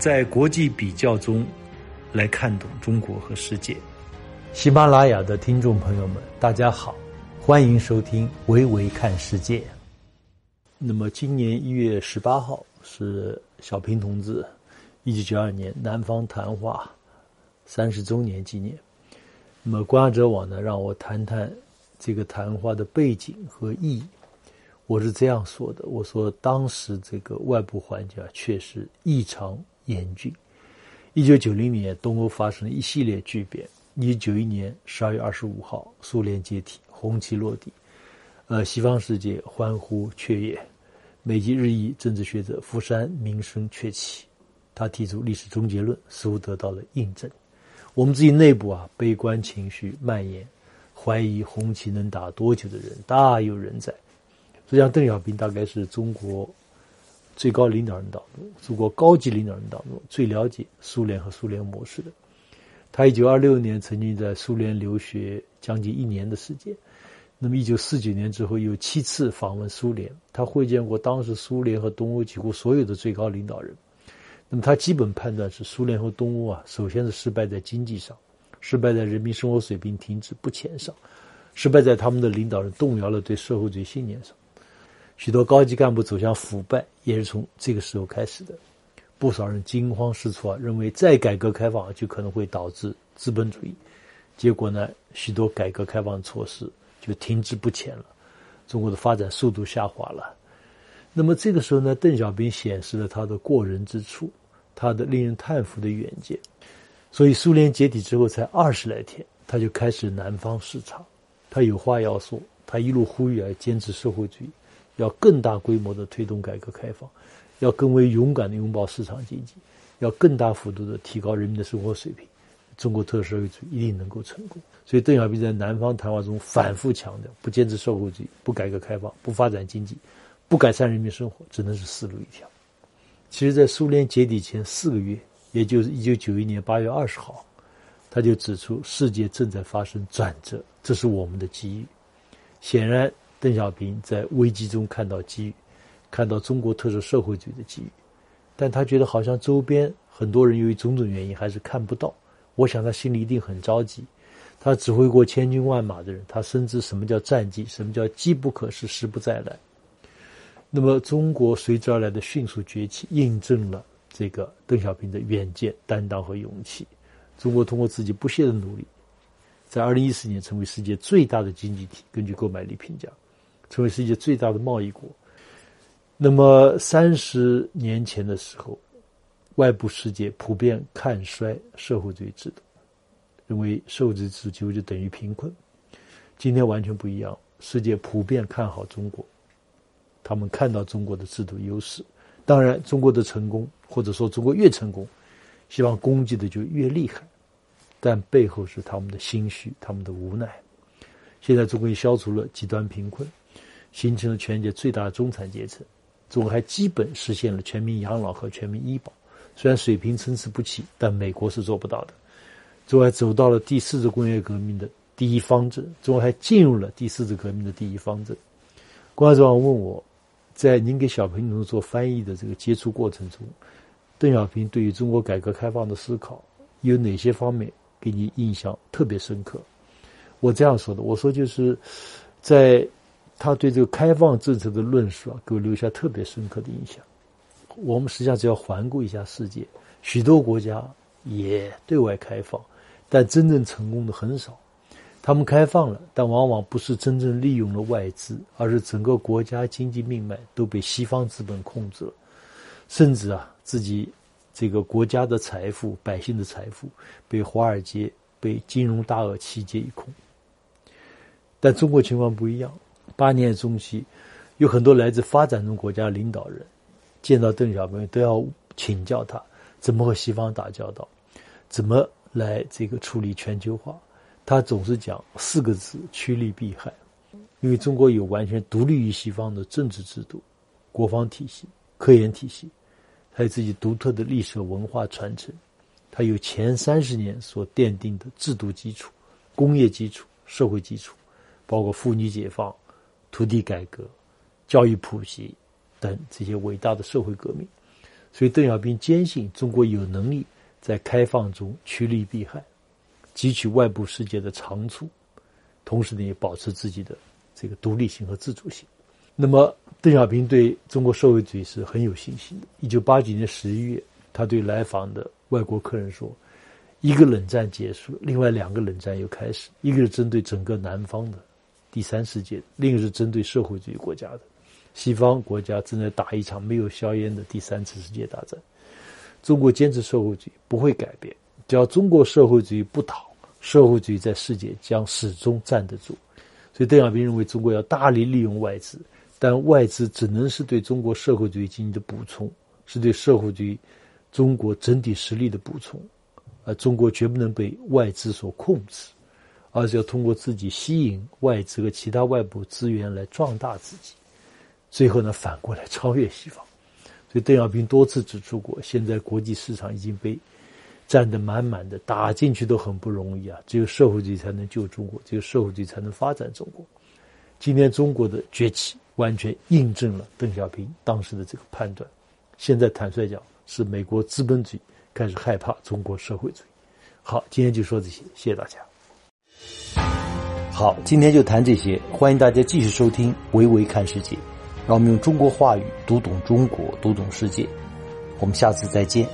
在国际比较中来看懂中国和世界。喜马拉雅的听众朋友们，大家好，欢迎收听《维维看世界》。那么，今年一月十八号是小平同志一九九二年南方谈话三十周年纪念。那么，观察者网呢，让我谈谈这个谈话的背景和意义。我是这样说的：我说，当时这个外部环境啊，确实异常严峻。一九九零年，东欧发生了一系列巨变。一九九一年十二月二十五号，苏联解体，红旗落地，呃，西方世界欢呼雀跃。美籍日裔政治学者福山名声鹊起，他提出历史终结论，似乎得到了印证。我们自己内部啊，悲观情绪蔓延，怀疑红旗能打多久的人大有人在。实际上，邓小平大概是中国最高领导人当中，中国高级领导人当中最了解苏联和苏联模式的。他一九二六年曾经在苏联留学将近一年的时间，那么一九四九年之后又七次访问苏联，他会见过当时苏联和东欧几乎所有的最高领导人。那么他基本判断是苏联和东欧啊，首先是失败在经济上，失败在人民生活水平停滞不前上，失败在他们的领导人动摇了对社会主义信念上，许多高级干部走向腐败也是从这个时候开始的。不少人惊慌失措，认为再改革开放就可能会导致资本主义。结果呢，许多改革开放措施就停滞不前了，中国的发展速度下滑了。那么这个时候呢，邓小平显示了他的过人之处，他的令人叹服的远见。所以苏联解体之后才二十来天，他就开始南方视察，他有话要说，他一路呼吁要坚持社会主义，要更大规模的推动改革开放。要更为勇敢的拥抱市场经济，要更大幅度的提高人民的生活水平，中国特色社会主义一定能够成功。所以，邓小平在南方谈话中反复强调：不坚持社会主义，不改革开放，不发展经济，不改善人民生活，只能是死路一条。其实，在苏联解体前四个月，也就是一九九一年八月二十号，他就指出世界正在发生转折，这是我们的机遇。显然，邓小平在危机中看到机遇。看到中国特色社会主义的机遇，但他觉得好像周边很多人由于种种原因还是看不到。我想他心里一定很着急。他指挥过千军万马的人，他深知什么叫战绩，什么叫机不可失，时不再来。那么，中国随之而来的迅速崛起，印证了这个邓小平的远见、担当和勇气。中国通过自己不懈的努力，在二零一四年成为世界最大的经济体，根据购买力评价，成为世界最大的贸易国。那么三十年前的时候，外部世界普遍看衰社会主义制度，认为社会主义制度几乎就等于贫困。今天完全不一样，世界普遍看好中国，他们看到中国的制度优势。当然，中国的成功，或者说中国越成功，希望攻击的就越厉害，但背后是他们的心虚，他们的无奈。现在中国已消除了极端贫困，形成了全世界最大的中产阶层。中国还基本实现了全民养老和全民医保，虽然水平参差不齐，但美国是做不到的。中国还走到了第四次工业革命的第一方阵，中国还进入了第四次革命的第一方阵。观众问我，在您给小平同志做翻译的这个接触过程中，邓小平对于中国改革开放的思考有哪些方面给你印象特别深刻？我这样说的，我说就是在。他对这个开放政策的论述啊，给我留下特别深刻的印象。我们实际上只要环顾一下世界，许多国家也对外开放，但真正成功的很少。他们开放了，但往往不是真正利用了外资，而是整个国家经济命脉都被西方资本控制了，甚至啊，自己这个国家的财富、百姓的财富被华尔街、被金融大鳄弃劫一空。但中国情况不一样。八年中期，有很多来自发展中国家领导人见到邓小平都要请教他怎么和西方打交道，怎么来这个处理全球化。他总是讲四个字：趋利避害。因为中国有完全独立于西方的政治制度、国防体系、科研体系，还有自己独特的历史文化传承，它有前三十年所奠定的制度基础、工业基础、社会基础，包括妇女解放。土地改革、教育普及等这些伟大的社会革命，所以邓小平坚信中国有能力在开放中趋利避害，汲取外部世界的长处，同时呢也保持自己的这个独立性和自主性。那么邓小平对中国社会主义是很有信心的。一九八九年十一月，他对来访的外国客人说：“一个冷战结束，另外两个冷战又开始，一个是针对整个南方的第三世界，另一个是针对社会主义国家的。”西方国家正在打一场没有硝烟的第三次世界大战，中国坚持社会主义不会改变，只要中国社会主义不倒，社会主义在世界将始终站得住。所以邓小平认为，中国要大力利用外资，但外资只能是对中国社会主义经济的补充，是对社会主义中国整体实力的补充，而中国绝不能被外资所控制，而是要通过自己吸引外资和其他外部资源来壮大自己。最后呢，反过来超越西方，所以邓小平多次指出过，现在国际市场已经被占得满满的，打进去都很不容易啊！只有社会主义才能救中国，只有社会主义才能发展中国。今天中国的崛起完全印证了邓小平当时的这个判断。现在坦率讲，是美国资本主义开始害怕中国社会主义。好，今天就说这些，谢谢大家。好，今天就谈这些，欢迎大家继续收听《维维看世界》。让我们用中国话语读懂中国，读懂世界。我们下次再见。